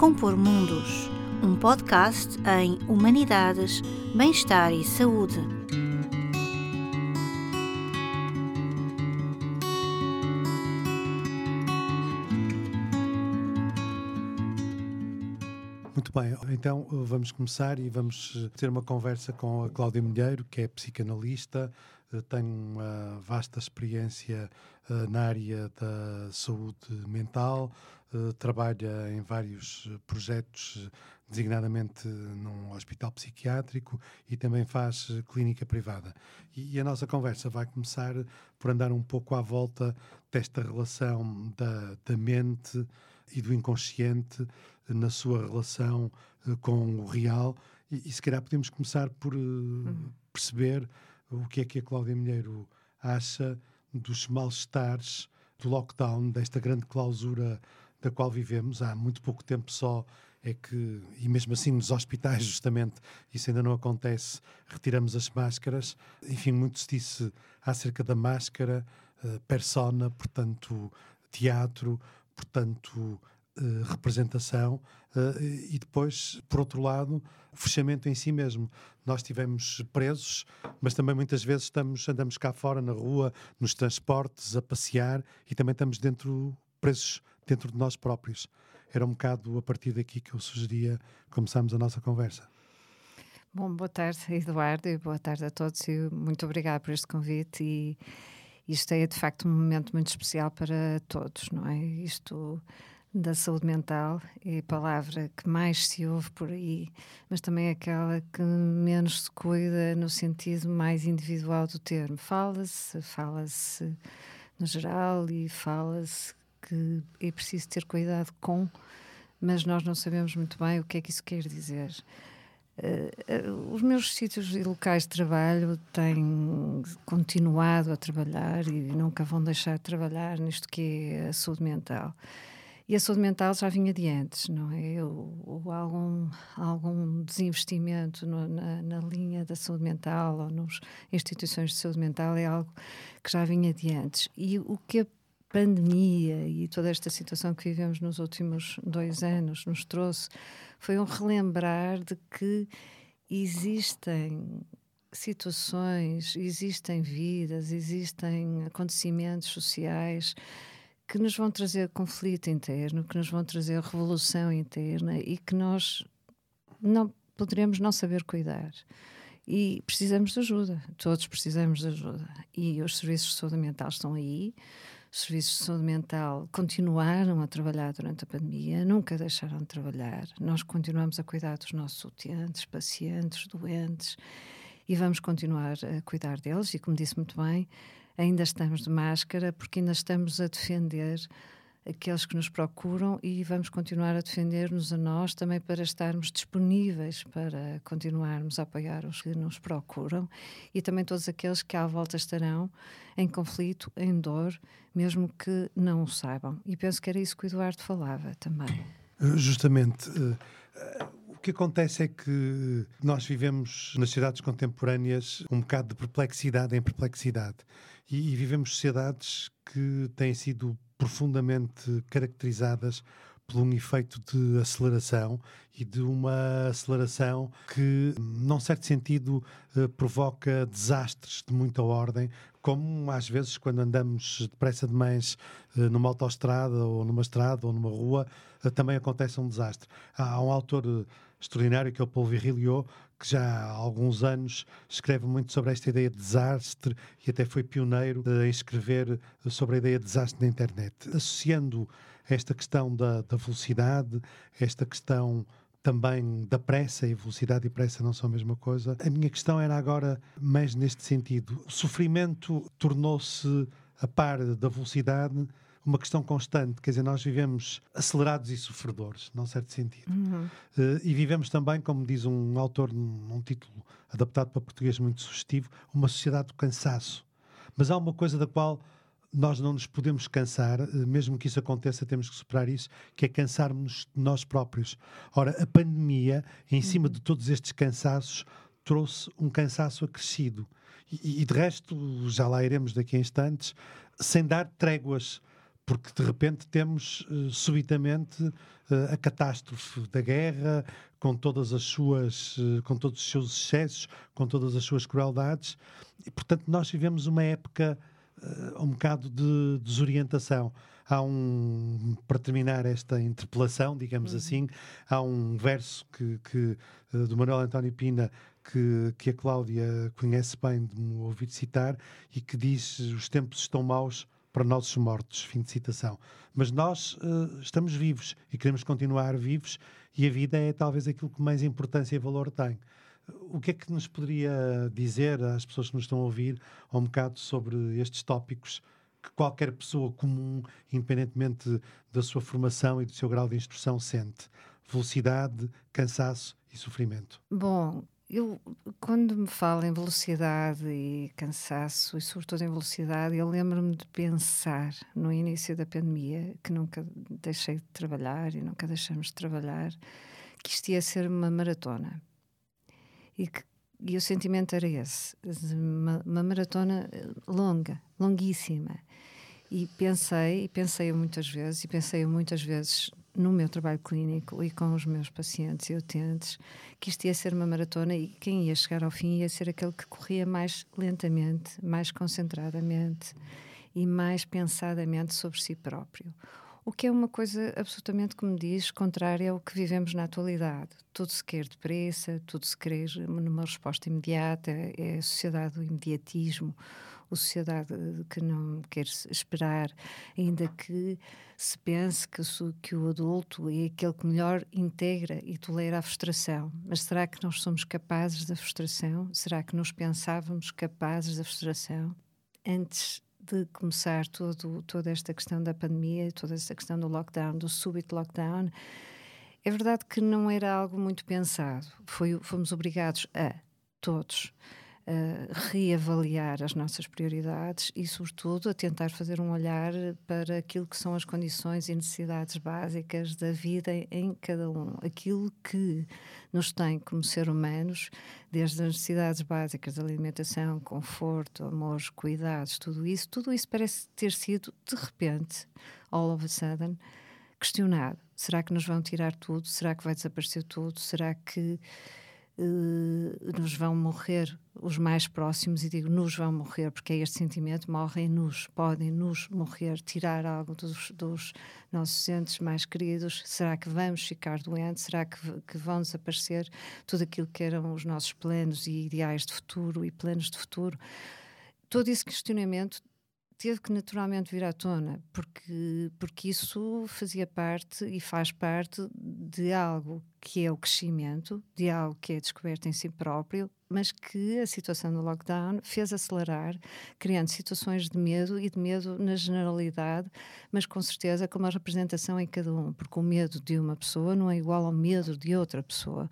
Compor Mundos, um podcast em Humanidades, Bem-Estar e Saúde. Muito bem, então vamos começar e vamos ter uma conversa com a Cláudia Milheiro, que é psicanalista, eh, tem uma vasta experiência uh, na área da saúde mental, uh, trabalha em vários projetos, designadamente num hospital psiquiátrico e também faz clínica privada. E, e, a nossa conversa vai começar por andar um pouco à volta desta relação da, da mente e do inconsciente na sua relação uh, com o real. E, e se calhar podemos começar por uhum. perceber o que é que a Cláudia Milheiro acha dos mal-estares do lockdown, desta grande clausura da qual vivemos. Há muito pouco tempo só é que, e mesmo assim nos hospitais, justamente, isso ainda não acontece, retiramos as máscaras. Enfim, muito se disse acerca da máscara, uh, persona, portanto, teatro, portanto, uh, representação. Uh, e depois, por outro lado, o fechamento em si mesmo. Nós estivemos presos, mas também muitas vezes estamos, andamos cá fora, na rua, nos transportes, a passear e também estamos dentro, presos dentro de nós próprios. Era um bocado a partir daqui que eu sugeria começarmos a nossa conversa. Bom, boa tarde, Eduardo, e boa tarde a todos. E muito obrigada por este convite. E isto é de facto um momento muito especial para todos, não é? Isto da saúde mental é a palavra que mais se ouve por aí, mas também é aquela que menos se cuida no sentido mais individual do termo. Fala-se, fala-se no geral e fala-se que é preciso ter cuidado com, mas nós não sabemos muito bem o que é que isso quer dizer. Uh, uh, os meus sítios e locais de trabalho têm continuado a trabalhar e nunca vão deixar de trabalhar nisto que é a saúde mental. E a saúde mental já vinha de antes, não é? Ou, algum, algum desinvestimento no, na, na, linha da saúde mental ou nas instituições de saúde mental é algo que já vinha de antes. E o que pandemia e toda esta situação que vivemos nos últimos dois anos nos trouxe foi um relembrar de que existem situações, existem vidas, existem acontecimentos sociais que nos vão trazer conflito interno, que nos vão trazer revolução interna e que nós não poderemos não saber cuidar. E precisamos de ajuda, todos precisamos de ajuda. E os serviços de saúde mental estão aí, os serviços de saúde mental continuaram a trabalhar durante a pandemia, nunca deixaram de trabalhar. Nós continuamos a cuidar dos nossos utentes, pacientes, doentes, e vamos continuar a cuidar deles. E como disse muito bem, ainda estamos de máscara porque ainda estamos a defender aqueles que nos procuram e vamos continuar a defender-nos a nós também para estarmos disponíveis para continuarmos a apoiar os que nos procuram e também todos aqueles que à volta estarão em conflito, em dor, mesmo que não o saibam. E penso que era isso que o Eduardo falava também. Justamente. Uh, o que acontece é que nós vivemos nas sociedades contemporâneas um bocado de perplexidade em perplexidade. E, e vivemos sociedades que têm sido profundamente caracterizadas por um efeito de aceleração e de uma aceleração que, num certo sentido, eh, provoca desastres de muita ordem, como às vezes quando andamos depressa demais eh, numa autoestrada ou numa estrada ou numa rua, eh, também acontece um desastre. Há um autor extraordinário que é o Paul Virilio, que já há alguns anos escreve muito sobre esta ideia de desastre e até foi pioneiro em escrever sobre a ideia de desastre na internet. Associando esta questão da, da velocidade, esta questão também da pressa, e velocidade e pressa não são a mesma coisa. A minha questão era agora mais neste sentido. O sofrimento tornou-se a par da velocidade uma questão constante. Quer dizer, nós vivemos acelerados e sofredores, num certo sentido. Uhum. Uh, e vivemos também, como diz um autor num título adaptado para português muito sugestivo, uma sociedade do cansaço. Mas há uma coisa da qual nós não nos podemos cansar, uh, mesmo que isso aconteça, temos que superar isso, que é cansarmos de nós próprios. Ora, a pandemia, em cima uhum. de todos estes cansaços, trouxe um cansaço acrescido. E, e de resto, já lá iremos daqui a instantes, sem dar tréguas porque de repente temos uh, subitamente uh, a catástrofe da guerra, com todas as suas, uh, com todos os seus excessos, com todas as suas crueldades, e portanto nós vivemos uma época um bocado de desorientação. Há um, para terminar esta interpelação, digamos uhum. assim, há um verso que, que do Manuel António Pina que, que a Cláudia conhece bem de me ouvir citar e que diz: Os tempos estão maus para nossos mortos. Fim de citação. Mas nós uh, estamos vivos e queremos continuar vivos, e a vida é talvez aquilo que mais importância e valor tem. O que é que nos poderia dizer às pessoas que nos estão a ouvir um bocado sobre estes tópicos que qualquer pessoa comum, independentemente da sua formação e do seu grau de instrução, sente? Velocidade, cansaço e sofrimento. Bom, eu, quando me falo em velocidade e cansaço, e sobretudo em velocidade, eu lembro-me de pensar no início da pandemia, que nunca deixei de trabalhar e nunca deixamos de trabalhar, que isto ia ser uma maratona. E, que, e o sentimento era esse: uma, uma maratona longa, longuíssima. E pensei, e pensei muitas vezes, e pensei muitas vezes no meu trabalho clínico e com os meus pacientes e utentes, que isto ia ser uma maratona e quem ia chegar ao fim ia ser aquele que corria mais lentamente, mais concentradamente e mais pensadamente sobre si próprio. O que é uma coisa absolutamente, como diz, contrária ao que vivemos na atualidade. Tudo se quer depressa, tudo se quer numa resposta imediata, é a sociedade do imediatismo, a sociedade que não quer esperar, ainda que se pense que, que o adulto é aquele que melhor integra e tolera a frustração. Mas será que nós somos capazes da frustração? Será que nos pensávamos capazes da frustração? Antes de começar todo, toda esta questão da pandemia, toda esta questão do lockdown, do súbito lockdown, é verdade que não era algo muito pensado. Foi, fomos obrigados a, todos, reavaliar as nossas prioridades e, sobretudo, a tentar fazer um olhar para aquilo que são as condições e necessidades básicas da vida em cada um. Aquilo que nos tem como ser humanos, desde as necessidades básicas de alimentação, conforto, amor, cuidados, tudo isso, tudo isso parece ter sido, de repente, all of a sudden, questionado. Será que nos vão tirar tudo? Será que vai desaparecer tudo? Será que nos vão morrer os mais próximos, e digo nos vão morrer, porque é este sentimento, morrem-nos, podem-nos morrer, tirar algo dos, dos, nossos entes mais queridos. Será que vamos ficar doentes? Será que, que vão desaparecer tudo aquilo que eram os nossos planos e ideais de futuro e planos de futuro? Todo esse questionamento teve que naturalmente vir à tona, porque, porque isso fazia parte e faz parte de algo que é o crescimento, de algo que é descoberto em si próprio, mas que a situação do lockdown fez acelerar, criando situações de medo e de medo na generalidade, mas com certeza com uma representação em cada um, porque o medo de uma pessoa não é igual ao medo de outra pessoa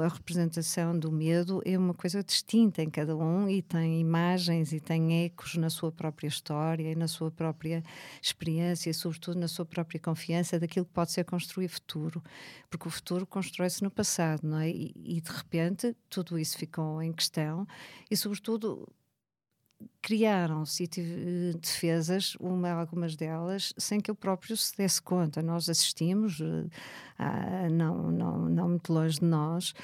a representação do medo é uma coisa distinta em cada um e tem imagens e tem ecos na sua própria história e na sua própria experiência e, sobretudo, na sua própria confiança daquilo que pode ser construir futuro. Porque o futuro constrói-se no passado, não é? E, e, de repente tudo isso ficou em questão e, sobretudo, criaram-se defesas, uma, algumas delas, sem que eu próprio se desse conta. Nós assistimos, uh, não, não, não muito longe de nós,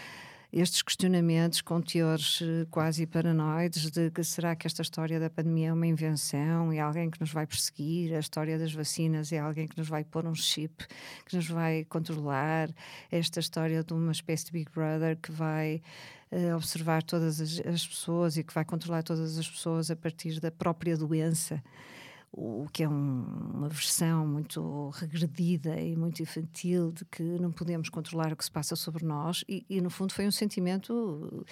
estes questionamentos com teores eh, quase paranoides de que será que esta história da pandemia é uma invenção e alguém que nos vai perseguir, a história das vacinas é alguém que nos vai pôr um chip, que nos vai controlar, esta história de uma espécie de Big Brother que vai uh, observar todas as, as pessoas e que vai controlar todas as pessoas a partir da própria doença o que é um, uma versão muito regredida e muito infantil de que não podemos controlar o que se passa sobre nós, e, e no fundo foi um sentimento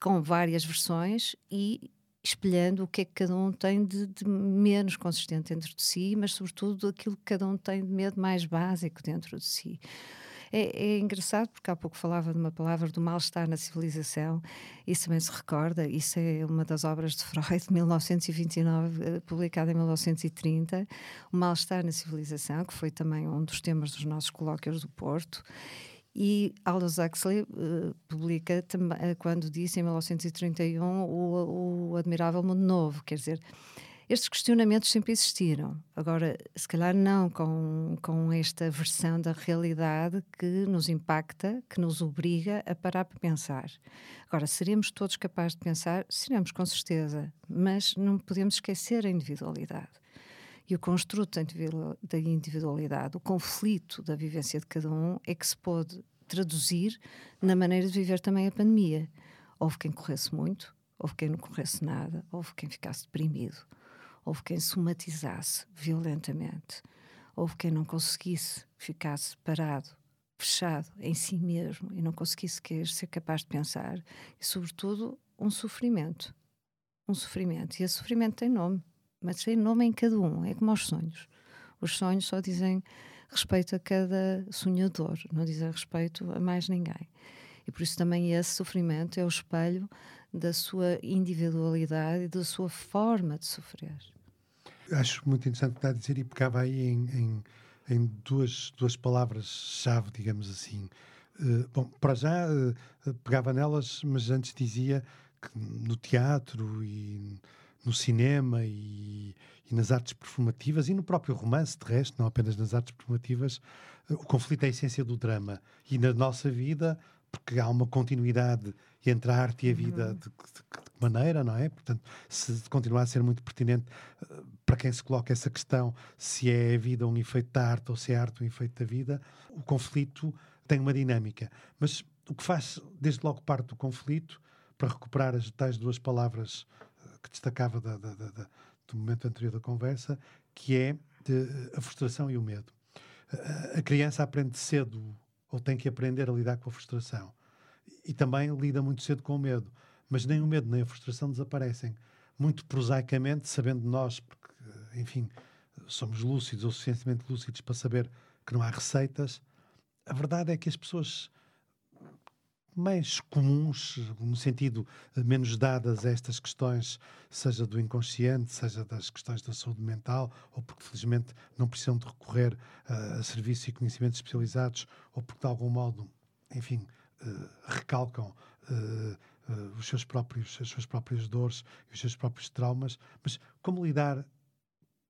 com várias versões e espelhando o que é que cada um tem de, de, menos consistente dentro de si, mas sobretudo aquilo que cada um tem de medo mais básico dentro de si. É, é, engraçado porque há pouco falava de uma palavra do mal-estar na civilização, isso também se recorda, isso é uma das obras de Freud, de 1929, eh, publicada em 1930, o mal-estar na civilização, que foi também um dos temas dos nossos colóquios do Porto, e Aldous Huxley uh, publica uh, quando disse em 1931 o, o Admirável Mundo Novo, quer dizer, Estes questionamentos sempre existiram. Agora, se calhar não com, com esta versão da realidade que nos impacta, que nos obriga a parar para pensar. Agora, seremos todos capazes de pensar? Seremos, com certeza, mas não podemos esquecer a individualidade. E o construto da individualidade, o conflito da vivência de cada um, é que se pode traduzir na maneira de viver também a pandemia. Houve quem corresse muito, houve quem não corresse nada, houve quem ficasse deprimido, houve quem somatizasse violentamente, houve quem não conseguisse, ficasse parado, fechado em si mesmo e não conseguisse sequer ser capaz de pensar, e sobretudo um sofrimento. Um sofrimento. E esse sofrimento tem nome mas tem nome em cada um, é como os sonhos. Os sonhos só dizem respeito a cada sonhador, não dizem respeito a mais ninguém. E por isso também esse sofrimento é o espelho da sua individualidade e da sua forma de sofrer. Acho muito interessante o que está a dizer e pegava aí em, em, em duas, duas palavras-chave, digamos assim. Uh, bom, para já uh, pegava nelas, mas antes dizia que no teatro e no cinema e, e, nas artes performativas e no próprio romance, de resto, não apenas nas artes performativas, o conflito é a essência do drama. E na nossa vida, porque há uma continuidade entre a arte e a vida uhum. de, de, que maneira, não é? Portanto, se continuar a ser muito pertinente uh, para quem se coloca essa questão, se é a vida um efeito da arte ou se é a arte um efeito da vida, o conflito tem uma dinâmica. Mas o que faz, desde logo, parte do conflito, para recuperar as tais duas palavras que destacava da, da, da, do momento anterior da conversa, que é de, a frustração e o medo. A criança aprende cedo, ou tem que aprender a lidar com a frustração. E também lida muito cedo com o medo. Mas nem o medo nem a frustração desaparecem. Muito prosaicamente, sabendo nós, porque, enfim, somos lúcidos ou suficientemente lúcidos para saber que não há receitas, a verdade é que as pessoas mais comuns, no sentido eh, menos dadas a estas questões, seja do inconsciente, seja das questões da saúde mental, ou porque felizmente não precisam de recorrer uh, a serviços e conhecimentos especializados, ou porque de algum modo, enfim, recalcam uh, os seus próprios, as suas próprias dores e os seus próprios traumas. Mas como lidar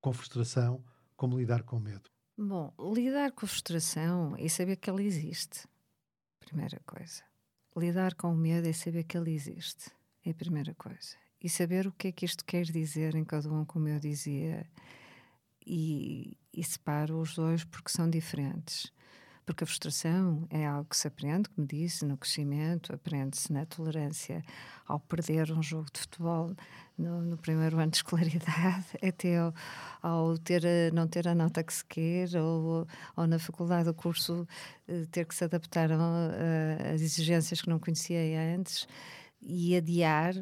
com frustração, como lidar com medo? Bom, lidar com frustração é saber que ela existe. Primeira coisa lidar com o medo é saber que ele existe. É a primeira coisa. E saber o que é que isto quer dizer em cada um, como eu dizia. E, e separo os dois porque são diferentes. Porque a frustração é algo que se aprende, como disse, no crescimento, aprende-se na tolerância ao perder um jogo de futebol no, no primeiro ano de escolaridade, até ao, ao, ter não ter a nota que se quer, ou, ou na faculdade o curso eh, ter que se adaptar às exigências que não conhecia antes e adiar,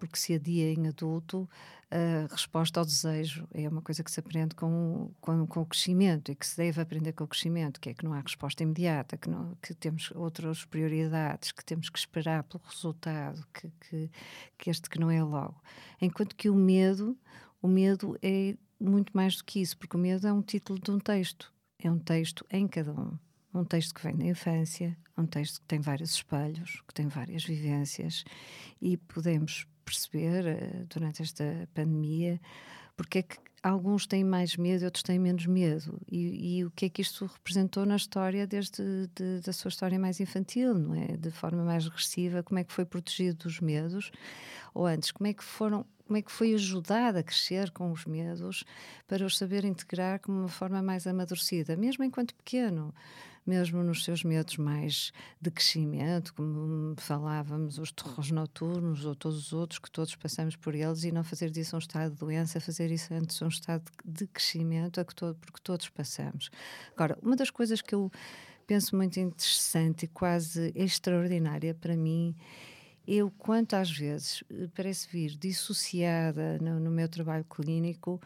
porque se adia em adulto, a resposta ao desejo é uma coisa que se aprende com, com, com, o crescimento e que se deve aprender com o crescimento, que é que não há resposta imediata, que, não, que temos outras prioridades, que temos que esperar pelo resultado, que, que, que este que não é logo. Enquanto que o medo, o medo é muito mais do que isso, porque o medo é um título de um texto, é um texto em cada um. Um texto que vem da infância, um texto que tem vários espelhos, que tem várias vivências, e podemos perceber uh, durante esta pandemia porque é que alguns têm mais medo e outros têm menos medo. E, e o que é que isto representou na história desde de, da sua história mais infantil, não é? De forma mais regressiva, como é que foi protegido dos medos? Ou antes, como é que foram como é que foi ajudado a crescer com os medos para os saber integrar como uma forma mais amadurecida, mesmo enquanto pequeno mesmo nos seus medos mais de crescimento, como falávamos, os terrores noturnos ou todos os outros, que todos passamos por eles, e não fazer disso um estado de doença, fazer isso antes um estado de crescimento, que todo, porque todos passamos. Agora, uma das coisas que eu penso muito interessante e quase extraordinária para mim eu, quanto às vezes parece vir dissociada no, no meu trabalho clínico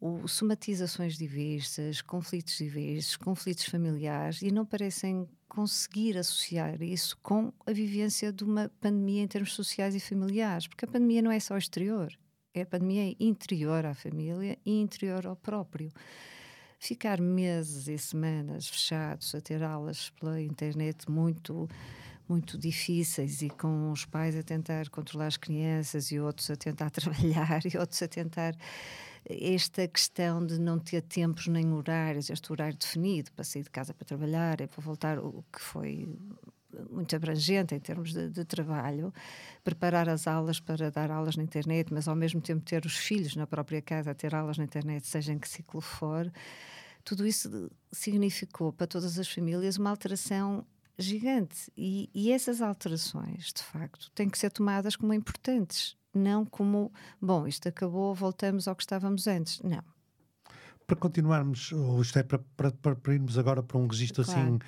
o, somatizações diversas, conflitos diversos, conflitos familiares e não parecem conseguir associar isso com a vivência de uma pandemia em termos sociais e familiares, porque a pandemia não é só exterior, é a pandemia interior à família e interior ao próprio. Ficar meses e semanas fechados a ter aulas pela internet muito muito difíceis e com os pais a tentar controlar as crianças e outros a tentar trabalhar e outros a tentar esta questão de não ter tempos nem horários, este horário definido para sair de casa para trabalhar e para voltar, o que foi muito abrangente em termos de, de, trabalho, preparar as aulas para dar aulas na internet, mas ao mesmo tempo ter os filhos na própria casa a ter aulas na internet, seja em que ciclo for, tudo isso significou para todas as famílias uma alteração gigante. E, e essas alterações, de facto, têm que ser tomadas como importantes, não como, bom, isto acabou, voltamos ao que estávamos antes. Não. Para continuarmos, ou isto é para, para, para irmos agora para um registro assim, claro. assim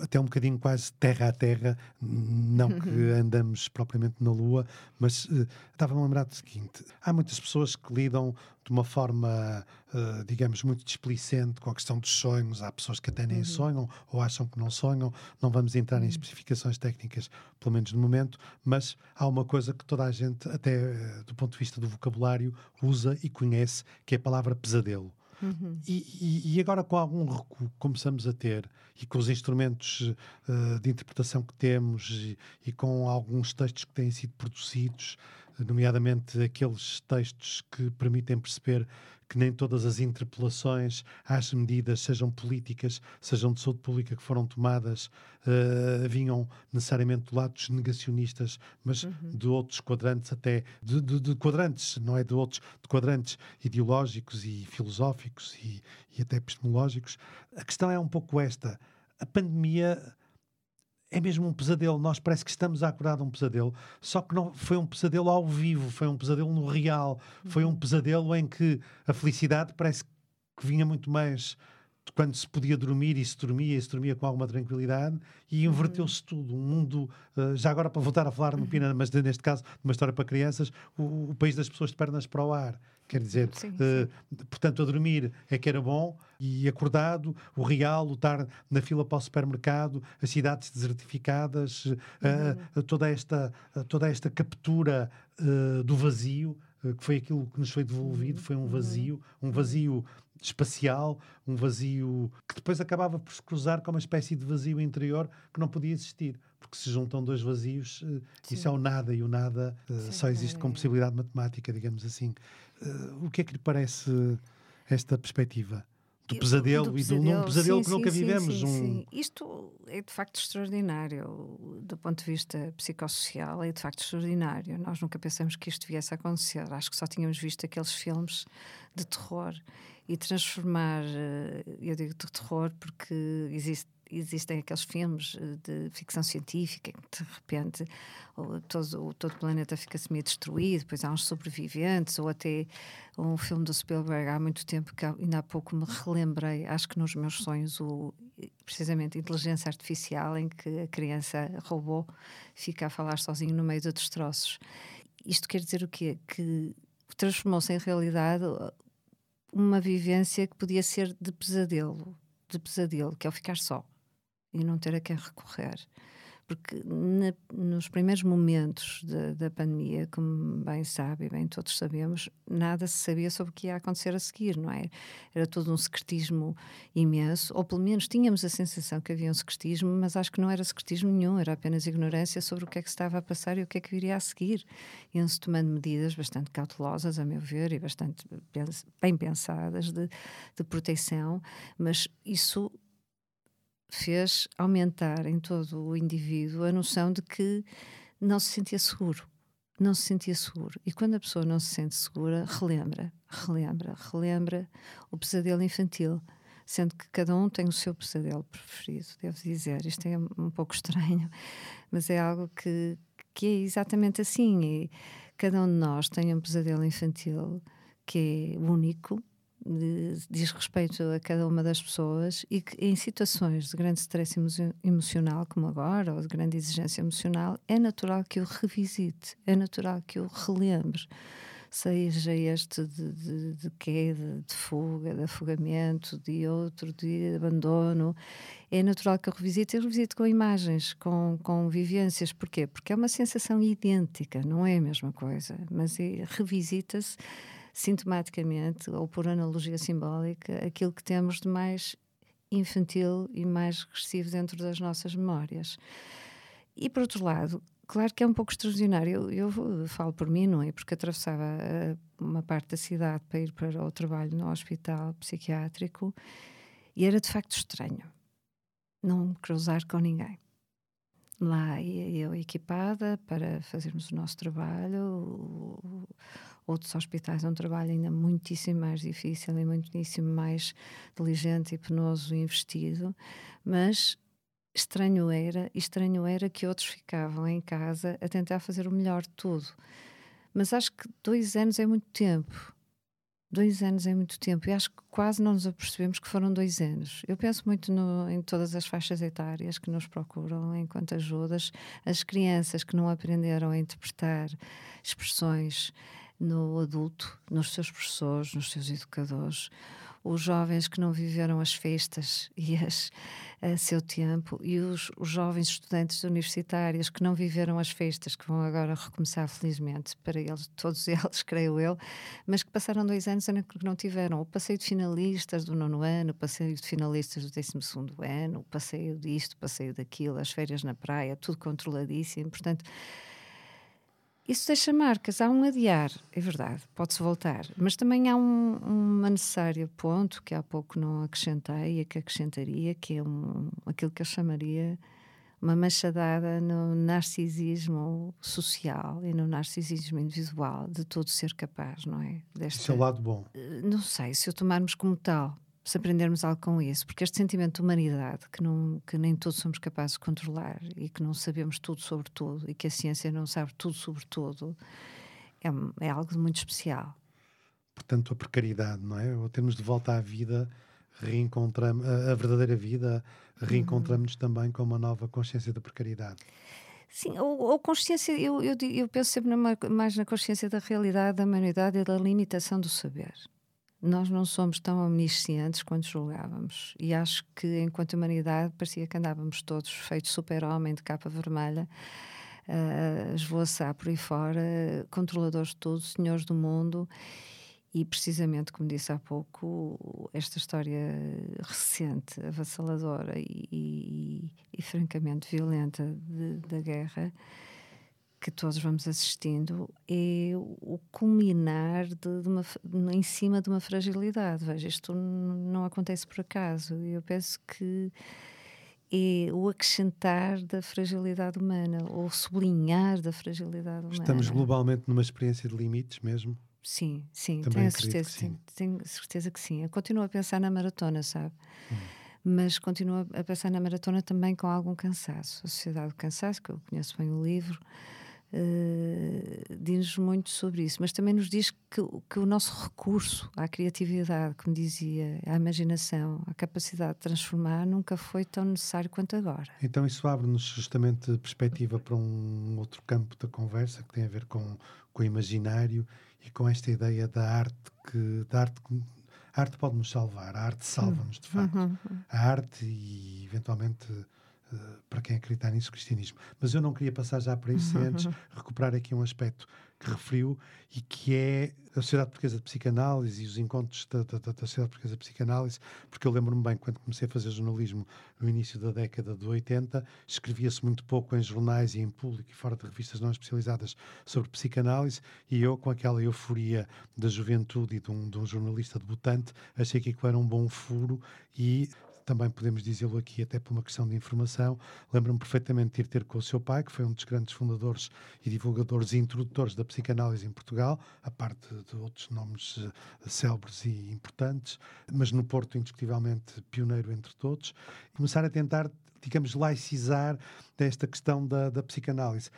até um bocadinho quase terra a terra, não que uhum. andamos propriamente na Lua, mas uh, estava-me a lembrar do seguinte: há muitas pessoas que lidam de uma forma, uh, digamos, muito displicente com a questão dos sonhos. Há pessoas que até nem uhum. sonham ou acham que não sonham. Não vamos entrar uhum. em especificações técnicas, pelo menos no momento, mas há uma coisa que toda a gente, até uh, do ponto de vista do vocabulário, usa e conhece, que é a palavra pesadelo. Uhum. E, e, agora, com algum recuo que começamos a ter e com os instrumentos uh, de interpretação que temos e, e, com alguns textos que têm sido produzidos, nomeadamente aqueles textos que permitem perceber que nem todas as interpelações às medidas, sejam políticas, sejam de saúde pública que foram tomadas, uh, vinham necessariamente do lado dos negacionistas, mas uhum. de outros quadrantes até, de, de, de, quadrantes, não é de outros, de quadrantes ideológicos e filosóficos e, e até epistemológicos. A questão é um pouco esta. A pandemia é mesmo um pesadelo. Nós parece que estamos a acordar de um pesadelo, só que não foi um pesadelo ao vivo, foi um pesadelo no real, foi um uhum. pesadelo em que a felicidade parece que vinha muito mais de quando se podia dormir e se dormia e se dormia com alguma tranquilidade e uhum. inverteu-se tudo. Um mundo, uh, já agora para voltar a falar no Pina, mas neste caso, uma história para crianças, o, o país das pessoas de pernas para o ar. Quer dizer, sim, sim. Uh, portanto, a dormir é que era bom e acordado, o real, lutar na fila para o supermercado, as cidades desertificadas, uhum. uh, toda, esta, toda esta captura uh, do vazio, que foi aquilo que nos foi devolvido, foi um uhum. vazio, um vazio espacial, um vazio que depois acabava por se cruzar com uma espécie de vazio interior que não podia existir porque se juntam dois vazios, uh, isso é o nada, e o nada Sim, só existe é. com possibilidade matemática, digamos assim. Uh, o que é que lhe parece esta perspectiva? Do pesadelo, do pesadelo, e de um pesadelo sim, que nunca sim, vivemos. Sim, um... sim, Isto é de facto extraordinário. Do ponto de vista psicossocial, é de facto extraordinário. Nós nunca pensamos que isto viesse a acontecer. Acho que só tínhamos visto aqueles filmes de terror e transformar, eu digo de terror porque existe existem aqueles filmes eh, de ficção científica em que de repente todo, todo o planeta fica semi-destruído, depois há uns sobreviventes, ou até um filme do Spielberg há muito tempo que ainda há pouco me relembrei, acho que nos meus sonhos, o, precisamente inteligência artificial, em que a criança robô fica a falar sozinho no meio de destroços. Isto quer dizer o quê? Que transformou-se em realidade uma vivência que podia ser de pesadelo, de pesadelo, que é o ficar só e não ter a quem recorrer. Porque na, nos primeiros momentos da, da pandemia, como bem sabe e bem todos sabemos, nada se sabia sobre o que ia acontecer a seguir, não é? Era todo um secretismo imenso, ou pelo menos tínhamos a sensação que havia um secretismo, mas acho que não era secretismo nenhum, era apenas ignorância sobre o que é que estava a passar e o que é que viria a seguir. Iam-se tomando medidas bastante cautelosas, a meu ver, e bastante bem pensadas de, de proteção, mas isso fez aumentar em todo o indivíduo a noção de que não se sentia seguro. Não se sentia seguro. E quando a pessoa não se sente segura, relembra, relembra, relembra o pesadelo infantil. Sendo que cada um tem o seu pesadelo preferido, devo dizer. Isto é um pouco estranho, mas é algo que, que é exatamente assim. E cada um de nós tem um pesadelo infantil que é único, diz respeito a cada uma das pessoas e que em situações de grande stress emocional, como agora, ou de grande exigência emocional, é natural que eu revisite, é natural que eu relembre, seja este de, de, de queda, de fuga, de afogamento, de outro, de abandono. É natural que eu revisite e revisite com imagens, com, com vivências. Porquê? Porque é uma sensação idêntica, não é a mesma coisa, mas é, revisita-se sintomaticamente, ou por analogia simbólica, aquilo que temos de mais infantil e mais regressivo dentro das nossas memórias. e por outro lado, claro que é um pouco extraordinário. Eu, eu falo por mim, não é? Porque atravessava uh, uma parte da cidade para ir para o trabalho no hospital psiquiátrico e era de facto estranho não cruzar com ninguém. Lá ia eu equipada para fazermos o nosso trabalho. Outros hospitais é um trabalho ainda muitíssimo mais difícil e muitíssimo mais diligente e penoso investido, mas estranho era, estranho era que outros ficavam em casa a tentar fazer o melhor de tudo. Mas acho que dois anos é muito tempo. Dois anos é muito tempo e acho que quase não nos apercebemos que foram dois anos. Eu penso muito no, em todas as faixas etárias que nos procuram enquanto ajudas, as crianças que não aprenderam a interpretar expressões no adulto, nos seus professores, nos seus educadores, os jovens que não viveram as festas e as, a seu tempo, e os, os jovens estudantes universitários que não viveram as festas, que vão agora recomeçar felizmente para eles, todos eles, creio eu, mas que passaram dois anos que não tiveram o passeio de finalistas do nono ano, o passeio de finalistas do décimo segundo ano, o passeio disto, o passeio daquilo, as férias na praia, tudo controladíssimo. Portanto, isso deixa marcas. Há um adiar, é verdade, pode-se voltar. Mas também há um, um necessário ponto que há pouco não acrescentei e que acrescentaria, que é um, aquilo que eu chamaria uma machadada no narcisismo social e no narcisismo individual de todo ser capaz, não é? Desta, é o lado bom. Não sei, se o tomarmos como tal, se aprendermos algo com isso, porque este sentimento de humanidade que, não, que nem todos somos capazes de controlar e que não sabemos tudo sobre tudo e que a ciência não sabe tudo sobre tudo, é, é algo muito especial. Portanto, a precariedade, não é? Ou termos de volta à vida, reencontramos a, a verdadeira vida, reencontramos-nos uhum. também com uma nova consciência da precariedade. Sim, ou, ou consciência, eu, eu, eu penso sempre numa, mais na consciência da realidade, da humanidade e da limitação do saber nós não somos tão omniscientes quanto julgávamos. E acho que, enquanto humanidade, parecia que andávamos todos feitos super-homem de capa vermelha, a esvoaçar por aí fora, controladores de tudo, senhores do mundo. E precisamente, como disse há pouco, esta história recente, avassaladora e, e, e francamente violenta da guerra que todos vamos assistindo é o culminar de, de uma, em cima de uma fragilidade. Veja, isto não acontece por acaso. Eu penso que é o acrescentar da fragilidade humana, ou sublinhar da fragilidade humana. Estamos globalmente numa experiência de limites mesmo? Sim, sim, Também tenho certeza, sim. Tenho, tenho, certeza que sim. Eu continuo a pensar na maratona, sabe? Hum. Mas continuo a pensar na maratona também com algum cansaço. A Sociedade do Cansaço, que eu conheço bem o livro, uh, diz-nos muito sobre isso, mas também nos diz que, que, o nosso recurso à criatividade, como dizia, à imaginação, à capacidade de transformar, nunca foi tão necessário quanto agora. Então isso abre-nos justamente perspectiva para um outro campo da conversa que tem a ver com, com o imaginário e com esta ideia da arte que da arte a arte pode nos salvar, a arte salva-nos de facto. Uhum. A arte e eventualmente para quem acreditar nisso, o cristianismo. Mas eu não queria passar já para isso sem antes recuperar aqui um aspecto que referiu e que é a Sociedade Portuguesa de Psicanálise e os encontros da, da, da Sociedade Portuguesa de Psicanálise, porque eu lembro-me bem, quando comecei a fazer jornalismo no início da década de 80, escrevia-se muito pouco em jornais e em público e fora de revistas não especializadas sobre psicanálise, e eu, com aquela euforia da juventude e de um, de um jornalista debutante, achei que aquilo era um bom furo e também podemos dizê-lo aqui até por uma questão de informação. Lembro-me perfeitamente de ir ter com o seu pai, que foi um dos grandes fundadores e divulgadores e introdutores da psicanálise em Portugal, a parte de outros nomes uh, célebres e importantes, mas no Porto, indiscutivelmente, pioneiro entre todos. Começar a tentar, digamos, laicizar desta questão da, da psicanálise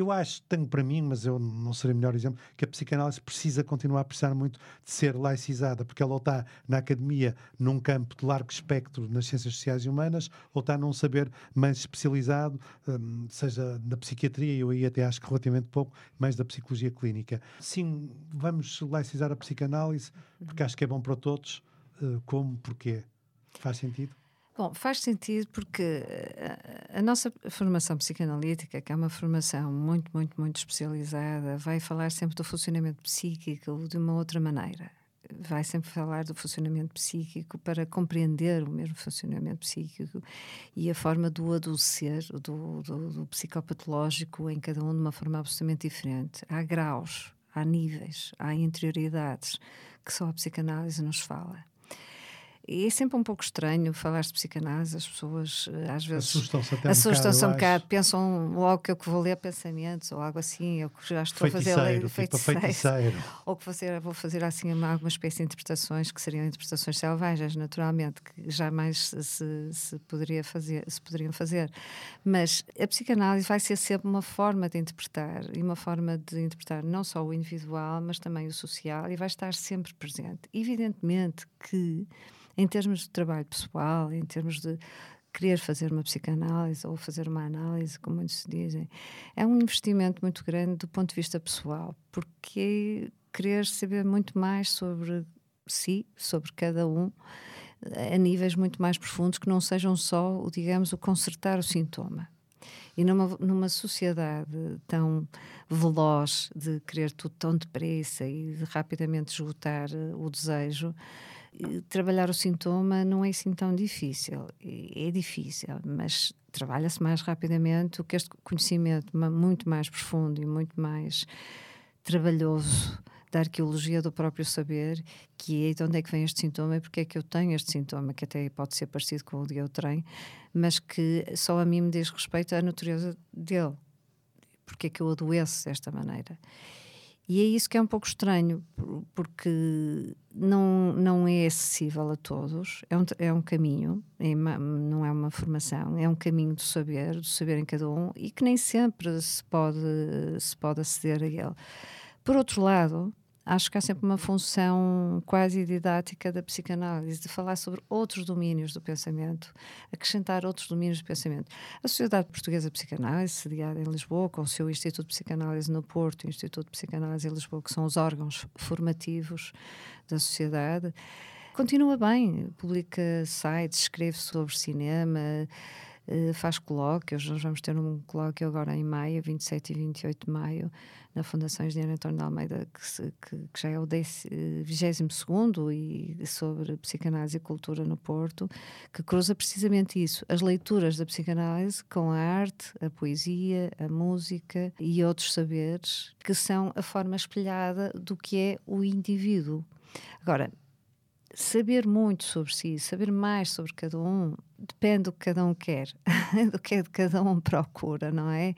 eu acho, tenho para mim, mas eu não serei melhor exemplo, que a psicanálise precisa continuar a precisar muito de ser laicizada, porque ela ou está na academia num campo de largo espectro nas ciências sociais e humanas, ou está num saber mais especializado, hum, seja na psiquiatria, eu aí até acho que relativamente pouco, mais da psicologia clínica. Sim, vamos laicizar a psicanálise, porque acho que é bom para todos. Uh, como? Porquê? Faz sentido? Bom, faz sentido porque a, a, nossa formação psicanalítica, que é uma formação muito, muito, muito especializada, vai falar sempre do funcionamento psíquico de uma outra maneira. vai sempre falar do funcionamento psíquico para compreender o mesmo funcionamento psíquico e a forma do adoecer, do, do, do psicopatológico em cada um de uma forma absolutamente diferente. Há graus, há níveis, há interioridades que só a psicanálise nos fala. E é sempre um pouco estranho falar de psicanálise, as pessoas eh, às vezes assustam-se até um assustam bocado, um bocado, pensam logo que eu vou ler pensamentos ou algo assim, eu já estou a fazer feiticeiro, feiticeiro, tipo feiticeiro. ou que vou fazer, vou fazer assim alguma espécie de interpretações que seriam interpretações selvagens, naturalmente, que jamais se, se, poderia fazer, se poderiam fazer. Mas a psicanálise vai ser sempre uma forma de interpretar e uma forma de interpretar não só o individual, mas também o social e vai estar sempre presente. Evidentemente que em termos de trabalho pessoal, em termos de querer fazer uma psicanálise ou fazer uma análise, como muitos dizem, é um investimento muito grande do ponto de vista pessoal, porque querer saber muito mais sobre si, sobre cada um, a níveis muito mais profundos que não sejam só, digamos, o consertar o sintoma. E numa, numa sociedade tão veloz de querer tudo tão depressa e de rapidamente esgotar o desejo, trabalhar o sintoma não é assim tão difícil. É difícil, mas trabalha-se mais rapidamente o que este conhecimento muito mais profundo e muito mais trabalhoso da arqueologia do próprio saber, que é de onde é que vem este sintoma e porque é que eu tenho este sintoma, que até pode ser parecido com o de outrem, mas que só a mim me diz respeito à natureza dele. Porque é que eu adoeço desta maneira? E é isso que é um pouco estranho, porque não, não é acessível a todos, é um, é um caminho, é uma, não é uma formação, é um caminho do saber, do saber em cada um, e que nem sempre se pode, se pode aceder a ele. Por outro lado, acho que há sempre uma função quase didática da psicanálise, de falar sobre outros domínios do pensamento, acrescentar outros domínios do pensamento. A Sociedade Portuguesa de Psicanálise, sediada em Lisboa, com o seu Instituto de Psicanálise no Porto o Instituto de Psicanálise em Lisboa, que são os órgãos formativos da sociedade, continua bem, publica sites, escreve sobre cinema, eh, faz colóquios. Nós vamos ter um colóquio agora em maio, 27 e 28 de maio, na Fundação Engenheiro António de Almeida, que, se, que, que, já é o 22 e sobre psicanálise e cultura no Porto, que cruza precisamente isso, as leituras da psicanálise com a arte, a poesia, a música e outros saberes, que são a forma espelhada do que é o indivíduo. Agora, saber muito sobre si, saber mais sobre cada um, depende do que cada um quer, do que cada um procura, não é?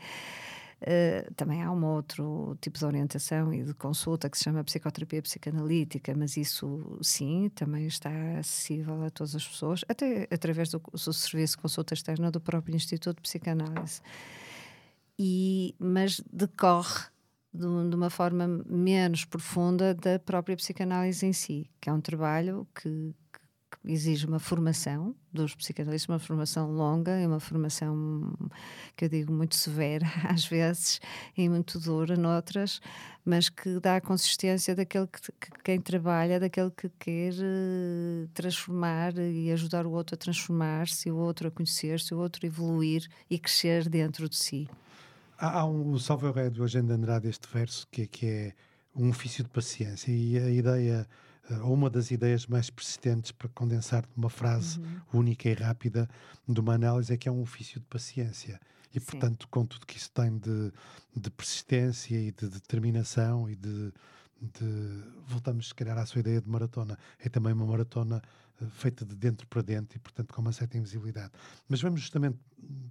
Uh, também há um outro tipo de orientação e de consulta que se chama psicoterapia psicanalítica, mas isso sim também está acessível a todas as pessoas, até através do, do serviço de consulta externa do próprio Instituto de Psicanálise. E, mas decorre de, uma forma menos profunda da própria psicanálise em si, que é um trabalho que exige uma formação dos psicanalistas, uma formação longa e uma formação que eu digo muito severa às vezes e muito dura noutras, mas que dá a consistência daquele que, que quem trabalha, daquele que quer uh, transformar e ajudar o outro a transformar-se, o outro a conhecer-se, o outro a evoluir e crescer dentro de si. Há, há um, o Salve Ré do Agenda Andrade, este verso, que, que é um ofício de paciência, e a ideia, eh, ou uma das ideias mais persistentes para condensar numa frase uhum. única e rápida de uma análise é que é um ofício de paciência. E, Sim. portanto, com tudo que isso tem de, de persistência e de determinação e de, de. Voltamos, se calhar, à sua ideia de maratona. É também uma maratona eh, feita de dentro para dentro e, portanto, com uma certa invisibilidade. Mas vamos justamente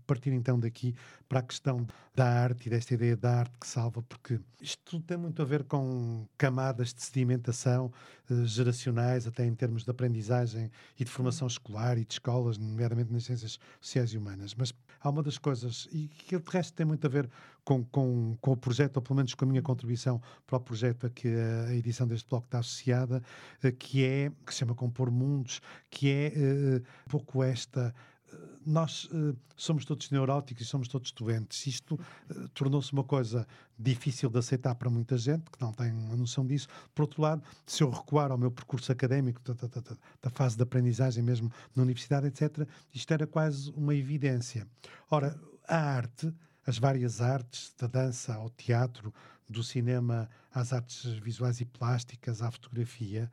partir então daqui para a questão da arte e desta ideia da arte que salva, porque isto tem muito a ver com camadas de sedimentação uh, geracionais, até em termos de aprendizagem e de formação escolar e de escolas, nomeadamente nas ciências sociais e humanas. Mas há uma das coisas, e que de resto tem muito a ver com, com, com o projeto, ou pelo menos com a minha contribuição para o projeto a que a edição deste bloco está associada, uh, que é, que se chama Compor Mundos, que é uh, um pouco esta nós uh, somos todos neuróticos e somos todos doentes. Isto uh, tornou-se uma coisa difícil de aceitar para muita gente, que não tem a noção disso. Por outro lado, se eu recuar ao meu percurso académico, da, da, da, da fase de aprendizagem mesmo na universidade, etc., isto era quase uma evidência. Ora, a arte, as várias artes, da dança ao teatro, do cinema às artes visuais e plásticas, à fotografia,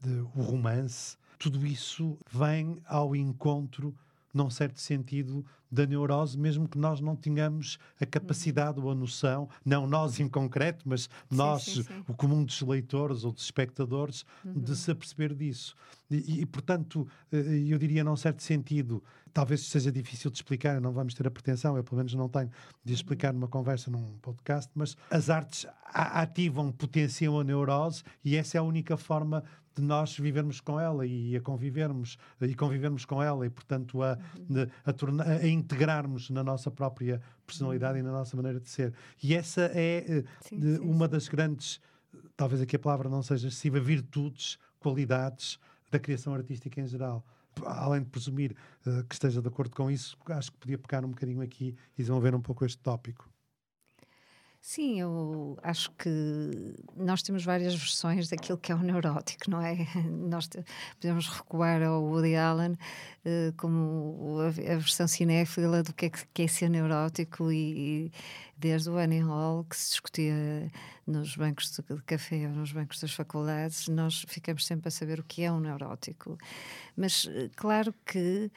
de, o romance, tudo isso vem ao encontro num certo sentido, da neurose, mesmo que nós não tenhamos a capacidade ou a noção, não nós em concreto, mas nós, sim, sim. o comum dos leitores ou dos espectadores, uhum. de se aperceber disso. E, e, portanto, eh, eu diria, num certo sentido, talvez seja difícil de explicar, não vamos ter a pretensão, eu pelo menos não tenho de explicar numa conversa, num podcast, mas as artes ativam, potenciam a neurose e essa é a única forma de nós vivermos com ela e a convivermos e convivermos com ela e portanto a, uhum. a, a, tornar, a integrarmos na nossa própria personalidade e na nossa maneira de ser e essa é eh, sim, de, sim, uma sim. das grandes talvez aqui a palavra não seja excessiva virtudes qualidades da criação artística em geral além de presumir uh, que esteja de acordo com isso acho que podia pegar um bocadinho aqui e desenvolver um pouco este tópico Sim, eu acho que nós temos várias versões daquilo que é o neurótico, não é? Nós podemos recuar ao Woody Allen uh, como a, a, versão cinéfila do que é, que é ser neurótico e, e desde o Annie Hall, que se discutia nos bancos de, de café ou nos bancos das faculdades, nós ficamos sempre a saber o que é um neurótico. Mas, eh, claro que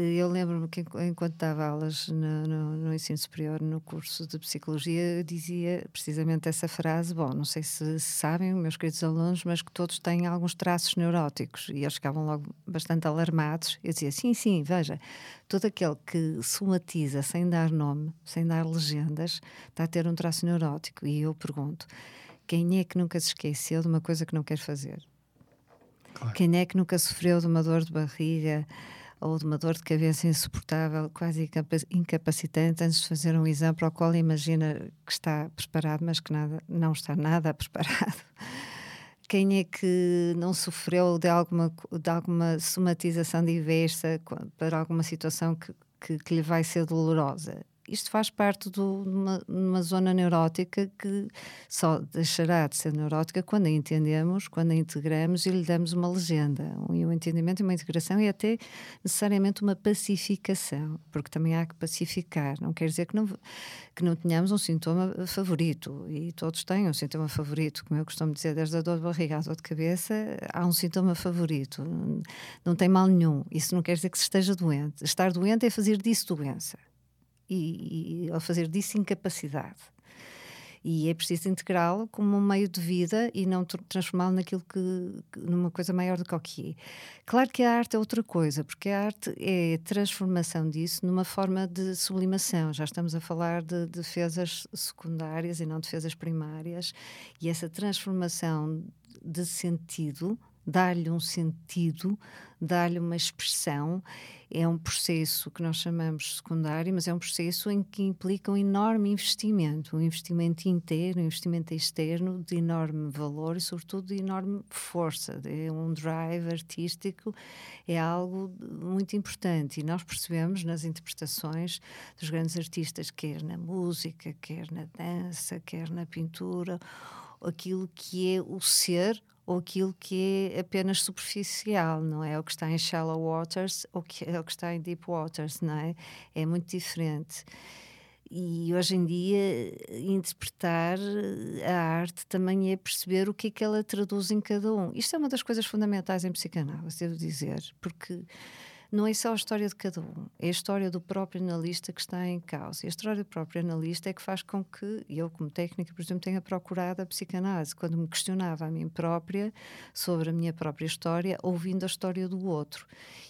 eu lembro-me que enquanto dava aulas no, no, no, ensino superior, no curso de psicologia, dizia precisamente essa frase. Bom, não sei se sabem, meus queridos alunos, mas que todos têm alguns traços neuróticos. E eles ficavam logo bastante alarmados. Eu dizia: sim, sim, veja, todo aquele que somatiza sem dar nome, sem dar legendas, está a ter um traço neurótico. E eu pergunto: quem é que nunca se esqueceu de uma coisa que não quer fazer? Claro. Quem é que nunca sofreu de uma dor de barriga? Ou de uma dor de cabeça insuportável, quase incapacitante, antes de fazer um exame para o qual imagina que está preparado, mas que nada, não está nada preparado. Quem é que não sofreu de alguma, de alguma somatização diversa para alguma situação que, que, que lhe vai ser dolorosa? Isto faz parte de uma, uma, zona neurótica que só deixará de ser neurótica quando a entendemos, quando a integramos e lhe damos uma legenda. Um, um entendimento e uma integração e até necessariamente uma pacificação, porque também há que pacificar. Não quer dizer que não, que não tenhamos um sintoma favorito e todos têm um sintoma favorito, como eu costumo dizer, desde a dor de barriga à dor de cabeça, há um sintoma favorito. Não tem mal nenhum. Isso não quer dizer que se esteja doente. Estar doente é fazer disso doença e, e ao fazer disso incapacidade. E é preciso integrá-lo como um meio de vida e não transformá-lo naquilo que, numa coisa maior do que o que é. Claro que a arte é outra coisa, porque a arte é a transformação disso numa forma de sublimação. Já estamos a falar de defesas secundárias e não defesas primárias, e essa transformação de sentido dar-lhe um sentido, dar-lhe uma expressão. É um processo que nós chamamos secundário, mas é um processo em que implica um enorme investimento, um investimento inteiro, um investimento externo de enorme valor e, sobretudo, de enorme força. É um drive artístico é algo muito importante e nós percebemos nas interpretações dos grandes artistas, quer na música, quer na dança, quer na pintura, aquilo que é o ser ou aquilo que é apenas superficial, não é? O que está em shallow waters ou que é o que está em deep waters, não é? É muito diferente. E hoje em dia, interpretar a arte também é perceber o que é que ela traduz em cada um. Isto é uma das coisas fundamentais em psicanálise, devo dizer, porque não é só a história de cada um, é a história do próprio analista que está em causa. E a história do próprio analista é que faz com que eu, como técnica, por exemplo, tenha procurado a psicanálise, quando me questionava a mim própria sobre a minha própria história, ouvindo a história do outro.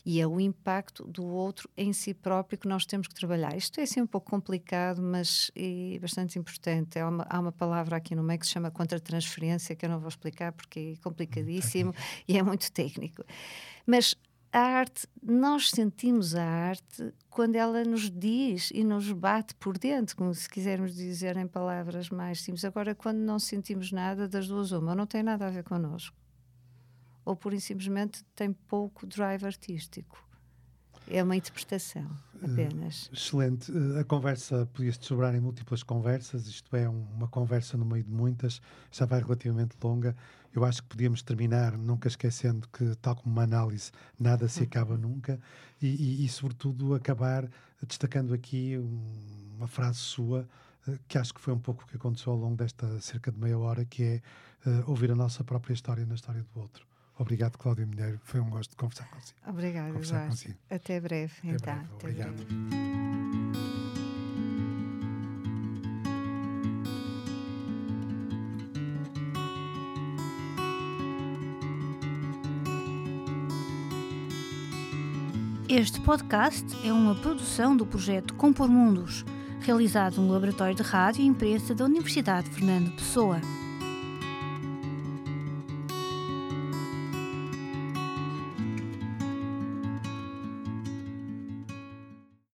E é o impacto do outro em si próprio que nós temos que trabalhar. Isto é assim um pouco complicado, mas é bastante importante. Há uma, há uma palavra aqui no meio que se chama contra-transferência, que eu não vou explicar porque é complicadíssimo e é muito técnico. Mas a arte, nós sentimos a arte quando ela nos diz e nos bate por dentro, como se quisermos dizer em palavras mais simples. Agora, quando não sentimos nada, das duas, uma, não tem nada a ver connosco, ou por simplesmente tem pouco drive artístico. É uma interpretação apenas. Uh, excelente. Uh, a conversa podia-se sobrar em múltiplas conversas, isto é, um, uma conversa no meio de muitas, já vai relativamente longa. Eu acho que podíamos terminar, nunca esquecendo que, tal como uma análise, nada se acaba nunca, e, e, e sobretudo, acabar destacando aqui um, uma frase sua, uh, que acho que foi um pouco o que aconteceu ao longo desta cerca de meia hora, que é ouvir a nossa própria história na história do outro Obrigado, Cláudia Mineiro. Foi um gosto de conversar consigo. Obrigada, Eduardo. Até breve, Até então. Breve. Até Obrigado. breve. Este podcast é uma produção do projeto Compor Mundos, realizado no Laboratório de Rádio e Imprensa da Universidade Fernando Pessoa.